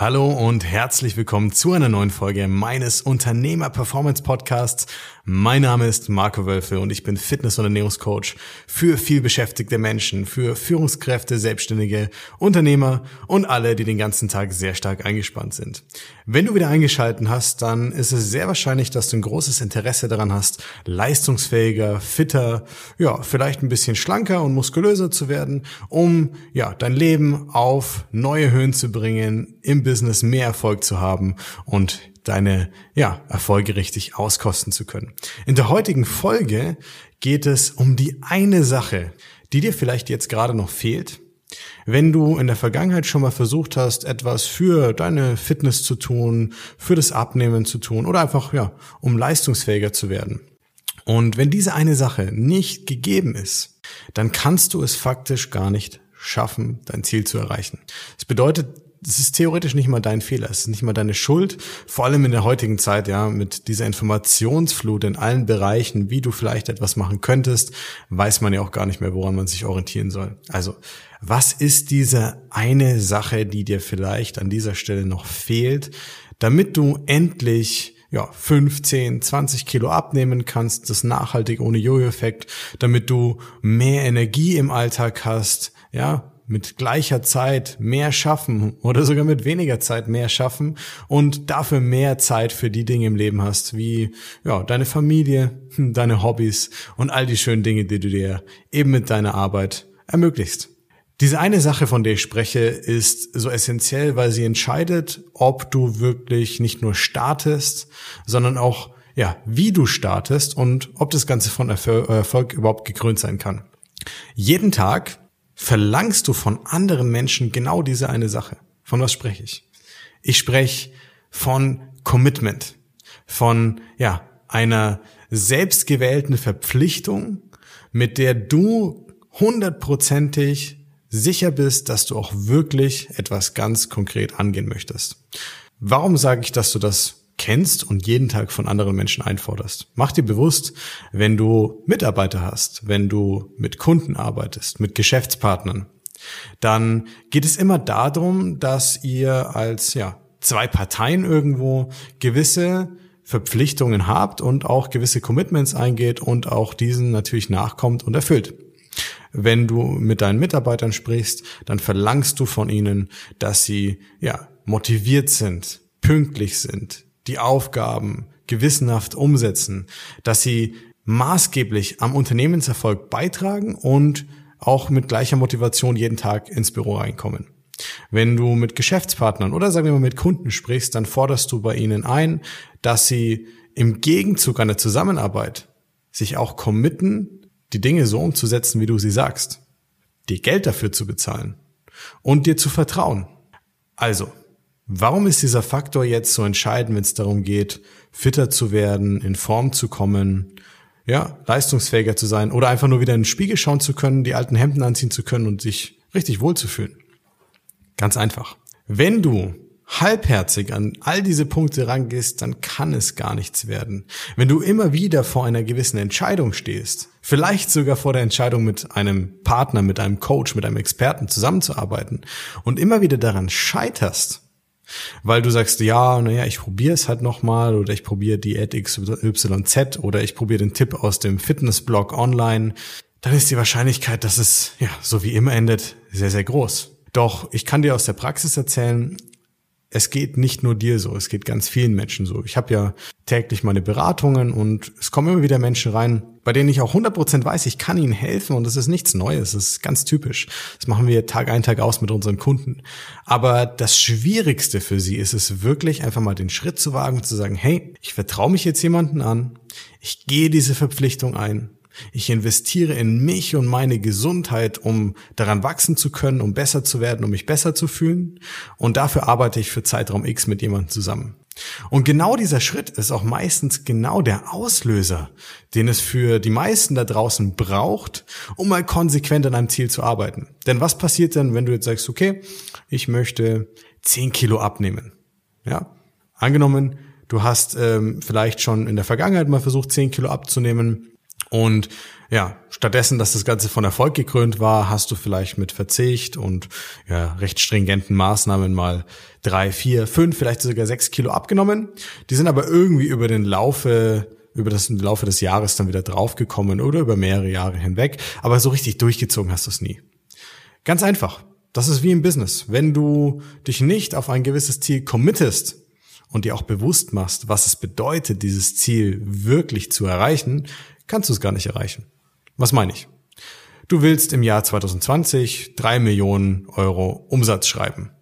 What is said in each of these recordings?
Hallo und herzlich willkommen zu einer neuen Folge meines Unternehmer Performance Podcasts. Mein Name ist Marco Wölfe und ich bin Fitness- und Ernährungscoach für vielbeschäftigte Menschen, für Führungskräfte, Selbstständige, Unternehmer und alle, die den ganzen Tag sehr stark eingespannt sind. Wenn du wieder eingeschalten hast, dann ist es sehr wahrscheinlich, dass du ein großes Interesse daran hast, leistungsfähiger, fitter, ja, vielleicht ein bisschen schlanker und muskulöser zu werden, um ja, dein Leben auf neue Höhen zu bringen, im Business mehr Erfolg zu haben und deine ja, Erfolge richtig auskosten zu können. In der heutigen Folge geht es um die eine Sache, die dir vielleicht jetzt gerade noch fehlt. Wenn du in der Vergangenheit schon mal versucht hast, etwas für deine Fitness zu tun, für das Abnehmen zu tun oder einfach, ja, um leistungsfähiger zu werden. Und wenn diese eine Sache nicht gegeben ist, dann kannst du es faktisch gar nicht schaffen, dein Ziel zu erreichen. Das bedeutet, es ist theoretisch nicht mal dein Fehler, es ist nicht mal deine Schuld, vor allem in der heutigen Zeit, ja, mit dieser Informationsflut in allen Bereichen, wie du vielleicht etwas machen könntest, weiß man ja auch gar nicht mehr, woran man sich orientieren soll. Also, was ist diese eine Sache, die dir vielleicht an dieser Stelle noch fehlt, damit du endlich ja, 15, 20 Kilo abnehmen kannst, das nachhaltig ohne Jojo-Effekt, damit du mehr Energie im Alltag hast, ja, mit gleicher Zeit mehr schaffen oder sogar mit weniger Zeit mehr schaffen und dafür mehr Zeit für die Dinge im Leben hast, wie ja, deine Familie, deine Hobbys und all die schönen Dinge, die du dir eben mit deiner Arbeit ermöglichst. Diese eine Sache, von der ich spreche, ist so essentiell, weil sie entscheidet, ob du wirklich nicht nur startest, sondern auch ja, wie du startest und ob das Ganze von Erfolg überhaupt gekrönt sein kann. Jeden Tag verlangst du von anderen Menschen genau diese eine Sache. Von was spreche ich? Ich spreche von Commitment, von ja, einer selbstgewählten Verpflichtung, mit der du hundertprozentig sicher bist, dass du auch wirklich etwas ganz konkret angehen möchtest. Warum sage ich, dass du das kennst und jeden Tag von anderen Menschen einforderst. Mach dir bewusst, wenn du Mitarbeiter hast, wenn du mit Kunden arbeitest, mit Geschäftspartnern, dann geht es immer darum, dass ihr als ja, zwei Parteien irgendwo gewisse Verpflichtungen habt und auch gewisse Commitments eingeht und auch diesen natürlich nachkommt und erfüllt. Wenn du mit deinen Mitarbeitern sprichst, dann verlangst du von ihnen, dass sie ja motiviert sind, pünktlich sind, die Aufgaben gewissenhaft umsetzen, dass sie maßgeblich am Unternehmenserfolg beitragen und auch mit gleicher Motivation jeden Tag ins Büro reinkommen. Wenn du mit Geschäftspartnern oder sagen wir mal mit Kunden sprichst, dann forderst du bei ihnen ein, dass sie im Gegenzug einer Zusammenarbeit sich auch committen, die Dinge so umzusetzen, wie du sie sagst, dir Geld dafür zu bezahlen und dir zu vertrauen. Also, Warum ist dieser Faktor jetzt so entscheidend, wenn es darum geht, fitter zu werden, in Form zu kommen, ja, leistungsfähiger zu sein oder einfach nur wieder in den Spiegel schauen zu können, die alten Hemden anziehen zu können und sich richtig wohlzufühlen? Ganz einfach. Wenn du halbherzig an all diese Punkte rangehst, dann kann es gar nichts werden. Wenn du immer wieder vor einer gewissen Entscheidung stehst, vielleicht sogar vor der Entscheidung mit einem Partner, mit einem Coach, mit einem Experten zusammenzuarbeiten und immer wieder daran scheiterst, weil du sagst, ja, naja, ich probiere es halt nochmal oder ich probiere Diät XYZ oder ich probiere den Tipp aus dem Fitnessblog online, dann ist die Wahrscheinlichkeit, dass es ja so wie immer endet, sehr, sehr groß. Doch ich kann dir aus der Praxis erzählen, es geht nicht nur dir so, es geht ganz vielen Menschen so. Ich habe ja täglich meine Beratungen und es kommen immer wieder Menschen rein, bei denen ich auch 100% weiß, ich kann ihnen helfen und es ist nichts Neues, es ist ganz typisch. Das machen wir Tag ein, Tag aus mit unseren Kunden. Aber das Schwierigste für sie ist es wirklich einfach mal den Schritt zu wagen und zu sagen, hey, ich vertraue mich jetzt jemanden an, ich gehe diese Verpflichtung ein, ich investiere in mich und meine Gesundheit, um daran wachsen zu können, um besser zu werden, um mich besser zu fühlen. Und dafür arbeite ich für Zeitraum X mit jemandem zusammen. Und genau dieser Schritt ist auch meistens genau der Auslöser, den es für die meisten da draußen braucht, um mal konsequent an einem Ziel zu arbeiten. Denn was passiert denn, wenn du jetzt sagst, okay, ich möchte 10 Kilo abnehmen? Ja, angenommen, du hast ähm, vielleicht schon in der Vergangenheit mal versucht, 10 Kilo abzunehmen Und ja, stattdessen, dass das Ganze von Erfolg gekrönt war, hast du vielleicht mit Verzicht und ja, recht stringenten Maßnahmen mal drei, vier, fünf, vielleicht sogar sechs Kilo abgenommen. Die sind aber irgendwie über den Laufe über das im Laufe des Jahres dann wieder draufgekommen oder über mehrere Jahre hinweg, aber so richtig durchgezogen hast du es nie. Ganz einfach. Das ist wie im Business. Wenn du dich nicht auf ein gewisses Ziel committest und dir auch bewusst machst, was es bedeutet, dieses Ziel wirklich zu erreichen, kannst du es gar nicht erreichen. Was meine ich? Du willst im Jahr 2020 drei Millionen Euro Umsatz schreiben.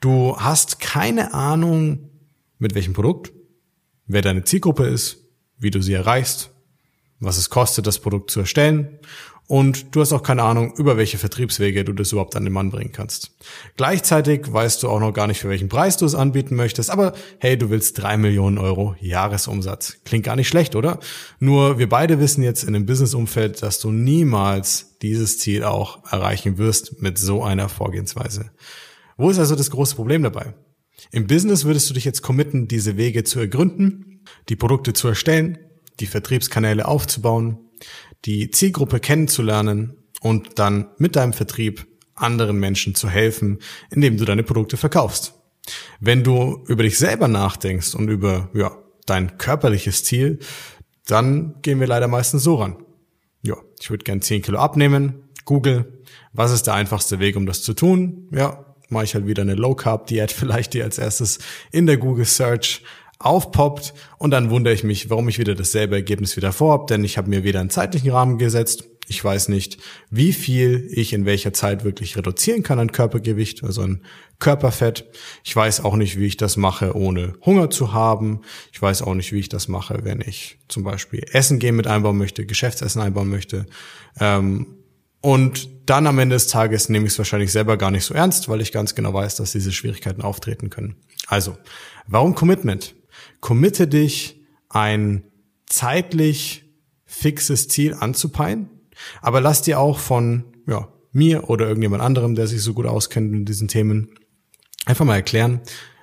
Du hast keine Ahnung, mit welchem Produkt, wer deine Zielgruppe ist, wie du sie erreichst, was es kostet, das Produkt zu erstellen und du hast auch keine Ahnung, über welche Vertriebswege du das überhaupt an den Mann bringen kannst. Gleichzeitig weißt du auch noch gar nicht, für welchen Preis du es anbieten möchtest, aber hey, du willst drei Millionen Euro Jahresumsatz. Klingt gar nicht schlecht, oder? Nur wir beide wissen jetzt in dem Businessumfeld, dass du niemals dieses Ziel auch erreichen wirst mit so einer Vorgehensweise. Wo ist also das große Problem dabei? Im Business würdest du dich jetzt committen, diese Wege zu ergründen, die Produkte zu erstellen, die Vertriebskanäle aufzubauen, die Zielgruppe kennenzulernen und dann mit deinem Vertrieb anderen Menschen zu helfen, indem du deine Produkte verkaufst. Wenn du über dich selber nachdenkst und über ja, dein körperliches Ziel, dann gehen wir leider meistens so ran. Ja, ich würde gern 10 Kilo abnehmen. Google, was ist der einfachste Weg, um das zu tun? Ja, mache ich halt wieder eine Low Carb Diät vielleicht, die als erstes in der Google Search aufpoppt und dann wundere ich mich, warum ich wieder dasselbe Ergebnis wieder vorhab, denn ich habe mir weder einen zeitlichen Rahmen gesetzt, ich weiß nicht, wie viel ich in welcher Zeit wirklich reduzieren kann an Körpergewicht, also an Körperfett. Ich weiß auch nicht, wie ich das mache, ohne Hunger zu haben. Ich weiß auch nicht, wie ich das mache, wenn ich zum Beispiel Essen gehen mit einbauen möchte, Geschäftsessen einbauen möchte. Ähm, und dann am Ende des Tages nehme ich es wahrscheinlich selber gar nicht so ernst, weil ich ganz genau weiß, dass diese Schwierigkeiten auftreten können. Also, warum Commitment? Committe dich, ein zeitlich fixes Ziel anzupeilen, aber lass dir auch von ja, mir oder irgendjemand anderem, der sich so gut auskennt in diesen Themen, einfach mal erklären,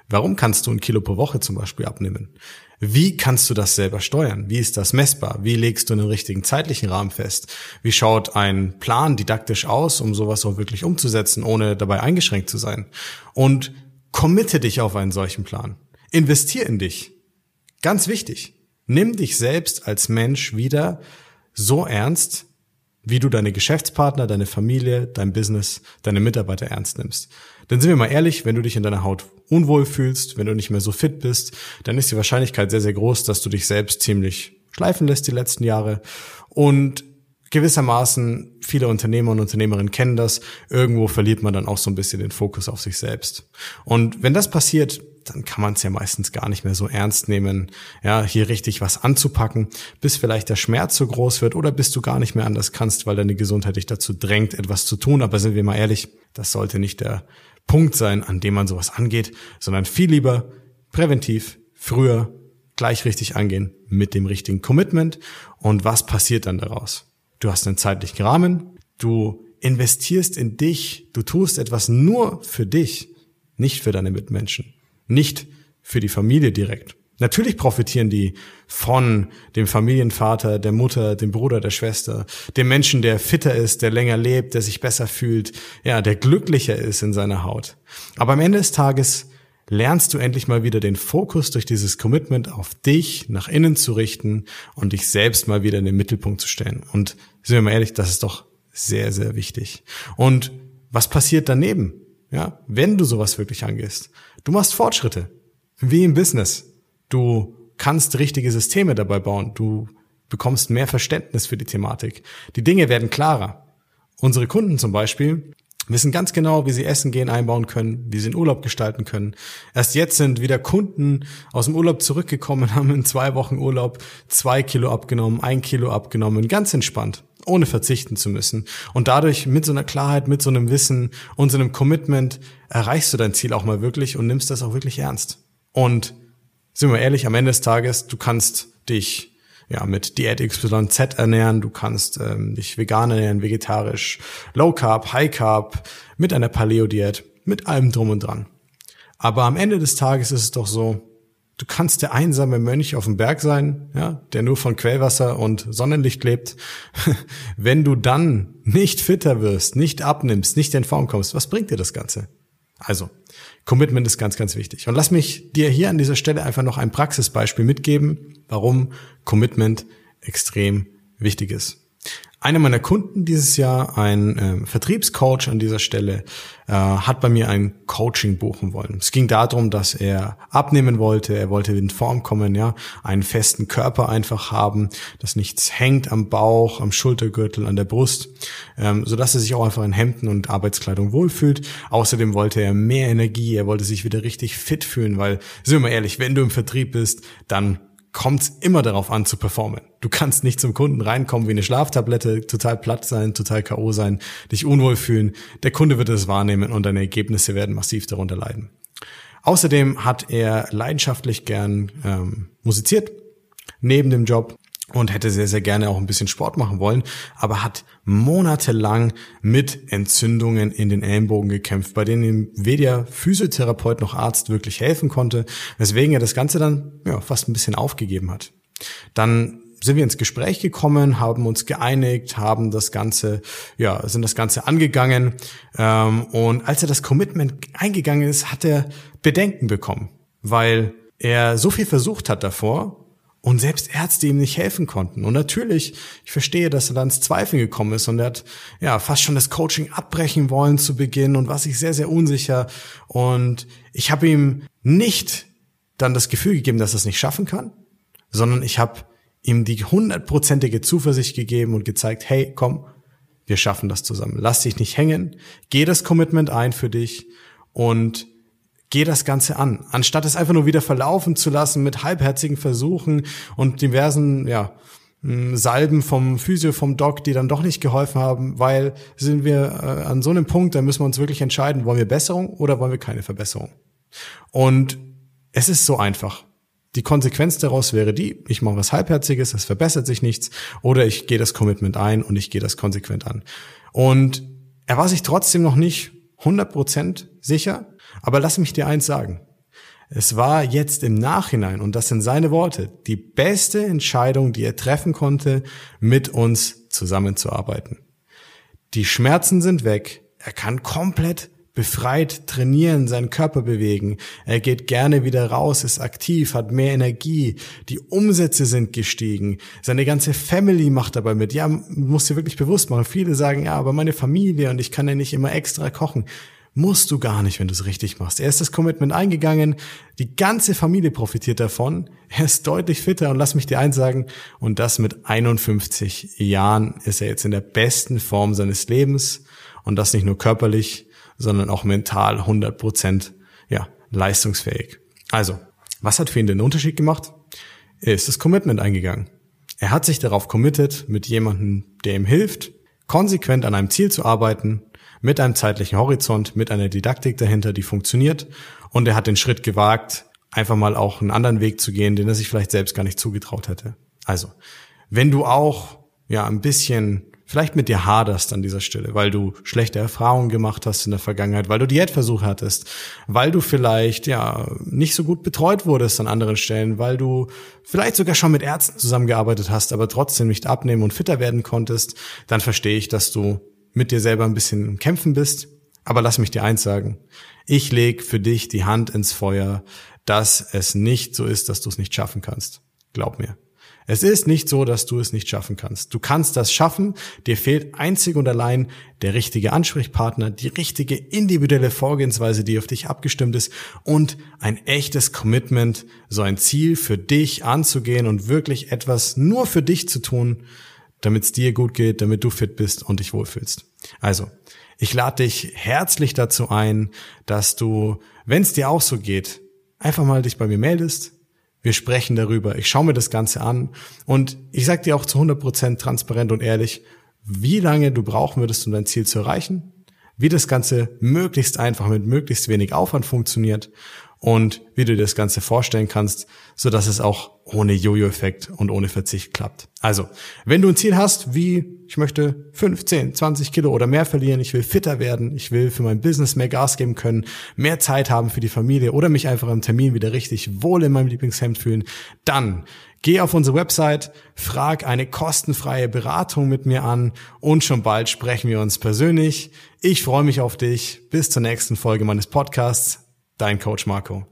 warum kannst du ein Kilo pro Woche zum Beispiel abnehmen? Wie kannst du das selber steuern? Wie ist das messbar? Wie legst du einen richtigen zeitlichen Rahmen fest? Wie schaut ein Plan didaktisch aus, um sowas auch wirklich umzusetzen, ohne dabei eingeschränkt zu sein? Und committe dich auf einen solchen Plan. Investier in dich. Ganz wichtig. Nimm dich selbst als Mensch wieder so ernst, wie du deine Geschäftspartner, deine Familie, dein Business, deine Mitarbeiter ernst nimmst. Denn sind wir mal ehrlich, wenn du dich in deiner Haut unwohl fühlst, wenn du nicht mehr so fit bist, dann ist die Wahrscheinlichkeit sehr, sehr groß, dass du dich selbst ziemlich schleifen lässt die letzten Jahre. Und gewissermaßen, viele Unternehmer und Unternehmerinnen kennen das, irgendwo verliert man dann auch so ein bisschen den Fokus auf sich selbst. Und wenn das passiert, dann kann man es ja meistens gar nicht mehr so ernst nehmen, ja, hier richtig was anzupacken, bis vielleicht der Schmerz so groß wird oder bis du gar nicht mehr anders kannst, weil deine Gesundheit dich dazu drängt, etwas zu tun. Aber sind wir mal ehrlich, das sollte nicht der Punkt sein, an dem man sowas angeht, sondern viel lieber präventiv, früher, gleich richtig angehen mit dem richtigen Commitment. Und was passiert dann daraus? Du hast einen zeitlichen Rahmen, du investierst in dich, du tust etwas nur für dich, nicht für deine Mitmenschen nicht für die Familie direkt. Natürlich profitieren die von dem Familienvater, der Mutter, dem Bruder, der Schwester, dem Menschen, der fitter ist, der länger lebt, der sich besser fühlt, ja, der glücklicher ist in seiner Haut. Aber am Ende des Tages lernst du endlich mal wieder den Fokus durch dieses Commitment auf dich nach innen zu richten und dich selbst mal wieder in den Mittelpunkt zu stellen. Und sind wir mal ehrlich, das ist doch sehr, sehr wichtig. Und was passiert daneben? Ja, wenn du sowas wirklich angehst. Du machst Fortschritte. Wie im Business. Du kannst richtige Systeme dabei bauen. Du bekommst mehr Verständnis für die Thematik. Die Dinge werden klarer. Unsere Kunden zum Beispiel wissen ganz genau, wie sie Essen gehen einbauen können, wie sie den Urlaub gestalten können. Erst jetzt sind wieder Kunden aus dem Urlaub zurückgekommen, haben in zwei Wochen Urlaub zwei Kilo abgenommen, ein Kilo abgenommen, ganz entspannt ohne verzichten zu müssen. Und dadurch mit so einer Klarheit, mit so einem Wissen und so einem Commitment erreichst du dein Ziel auch mal wirklich und nimmst das auch wirklich ernst. Und sind wir ehrlich, am Ende des Tages, du kannst dich ja mit Diät XYZ ernähren, du kannst ähm, dich vegan ernähren, vegetarisch, Low Carb, High Carb, mit einer Paleo Diät, mit allem drum und dran. Aber am Ende des Tages ist es doch so, Du kannst der einsame Mönch auf dem Berg sein, ja, der nur von Quellwasser und Sonnenlicht lebt. Wenn du dann nicht fitter wirst, nicht abnimmst, nicht in Form kommst, was bringt dir das Ganze? Also, Commitment ist ganz, ganz wichtig. Und lass mich dir hier an dieser Stelle einfach noch ein Praxisbeispiel mitgeben, warum Commitment extrem wichtig ist. Einer meiner Kunden dieses Jahr, ein äh, Vertriebscoach an dieser Stelle, äh, hat bei mir ein Coaching buchen wollen. Es ging darum, dass er abnehmen wollte, er wollte in Form kommen, ja, einen festen Körper einfach haben, dass nichts hängt am Bauch, am Schultergürtel, an der Brust, ähm, so dass er sich auch einfach in Hemden und Arbeitskleidung wohlfühlt. Außerdem wollte er mehr Energie, er wollte sich wieder richtig fit fühlen, weil, sind wir mal ehrlich, wenn du im Vertrieb bist, dann kommt es immer darauf an zu performen. Du kannst nicht zum Kunden reinkommen wie eine Schlaftablette, total platt sein, total K.O. sein, dich unwohl fühlen. Der Kunde wird es wahrnehmen und deine Ergebnisse werden massiv darunter leiden. Außerdem hat er leidenschaftlich gern ähm, musiziert, neben dem Job und hätte sehr, sehr gerne auch ein bisschen Sport machen wollen, aber hat monatelang mit Entzündungen in den Ellenbogen gekämpft, bei denen ihm weder Physiotherapeut noch Arzt wirklich helfen konnte, weswegen er das Ganze dann ja, fast ein bisschen aufgegeben hat. Dann sind wir ins Gespräch gekommen, haben uns geeinigt, haben das Ganze, ja, sind das Ganze angegangen. Ähm, und als er das Commitment eingegangen ist, hat er Bedenken bekommen, weil er so viel versucht hat davor und selbst Ärzte ihm nicht helfen konnten. Und natürlich, ich verstehe, dass er dann ins Zweifeln gekommen ist und er hat ja fast schon das Coaching abbrechen wollen zu Beginn und war sich sehr, sehr unsicher. Und ich habe ihm nicht dann das Gefühl gegeben, dass er es nicht schaffen kann, sondern ich habe ihm die hundertprozentige Zuversicht gegeben und gezeigt, hey, komm, wir schaffen das zusammen. Lass dich nicht hängen, geh das Commitment ein für dich und Geh das Ganze an, anstatt es einfach nur wieder verlaufen zu lassen mit halbherzigen Versuchen und diversen, ja, Salben vom Physio, vom Doc, die dann doch nicht geholfen haben, weil sind wir äh, an so einem Punkt, da müssen wir uns wirklich entscheiden, wollen wir Besserung oder wollen wir keine Verbesserung? Und es ist so einfach. Die Konsequenz daraus wäre die, ich mache was Halbherziges, es verbessert sich nichts, oder ich gehe das Commitment ein und ich gehe das konsequent an. Und er war sich trotzdem noch nicht 100% sicher, aber lass mich dir eins sagen. Es war jetzt im Nachhinein, und das sind seine Worte, die beste Entscheidung, die er treffen konnte, mit uns zusammenzuarbeiten. Die Schmerzen sind weg. Er kann komplett befreit trainieren, seinen Körper bewegen. Er geht gerne wieder raus, ist aktiv, hat mehr Energie. Die Umsätze sind gestiegen. Seine ganze Family macht dabei mit. Ja, muss dir wirklich bewusst machen. Viele sagen, ja, aber meine Familie und ich kann ja nicht immer extra kochen. Musst du gar nicht, wenn du es richtig machst. Er ist das Commitment eingegangen, die ganze Familie profitiert davon, er ist deutlich fitter und lass mich dir eins sagen, und das mit 51 Jahren ist er jetzt in der besten Form seines Lebens und das nicht nur körperlich, sondern auch mental 100 Prozent, ja, leistungsfähig. Also, was hat für ihn den Unterschied gemacht? Er ist das Commitment eingegangen. Er hat sich darauf committed, mit jemandem, der ihm hilft, konsequent an einem Ziel zu arbeiten mit einem zeitlichen Horizont, mit einer Didaktik dahinter, die funktioniert. Und er hat den Schritt gewagt, einfach mal auch einen anderen Weg zu gehen, den er sich vielleicht selbst gar nicht zugetraut hätte. Also, wenn du auch ja ein bisschen vielleicht mit dir haderst an dieser Stelle, weil du schlechte Erfahrungen gemacht hast in der Vergangenheit, weil du Diätversuche hattest, weil du vielleicht ja nicht so gut betreut wurdest an anderen Stellen, weil du vielleicht sogar schon mit Ärzten zusammengearbeitet hast, aber trotzdem nicht abnehmen und fitter werden konntest, dann verstehe ich, dass du mit dir selber ein bisschen Kämpfen bist. Aber lass mich dir eins sagen. Ich leg für dich die Hand ins Feuer, dass es nicht so ist, dass du es nicht schaffen kannst. Glaub mir. Es ist nicht so, dass du es nicht schaffen kannst. Du kannst das schaffen. Dir fehlt einzig und allein der richtige Ansprechpartner, die richtige individuelle Vorgehensweise, die auf dich abgestimmt ist und ein echtes Commitment, so ein Ziel für dich anzugehen und wirklich etwas nur für dich zu tun, damit es dir gut geht, damit du fit bist und dich wohlfühlst. Also, ich lade dich herzlich dazu ein, dass du, wenn es dir auch so geht, einfach mal dich bei mir meldest. Wir sprechen darüber. Ich schaue mir das Ganze an und ich sage dir auch zu 100% transparent und ehrlich, wie lange du brauchen würdest, um dein Ziel zu erreichen, wie das Ganze möglichst einfach mit möglichst wenig Aufwand funktioniert und wie du dir das Ganze vorstellen kannst, so dass es auch ohne Jojo-Effekt und ohne Verzicht klappt. Also, wenn du ein Ziel hast, wie ich möchte 15, 20 Kilo oder mehr verlieren, ich will fitter werden, ich will für mein Business mehr Gas geben können, mehr Zeit haben für die Familie oder mich einfach im Termin wieder richtig wohl in meinem Lieblingshemd fühlen, dann Geh auf unsere Website, frag eine kostenfreie Beratung mit mir an und schon bald sprechen wir uns persönlich. Ich freue mich auf dich. Bis zur nächsten Folge meines Podcasts. Dein Coach Marco.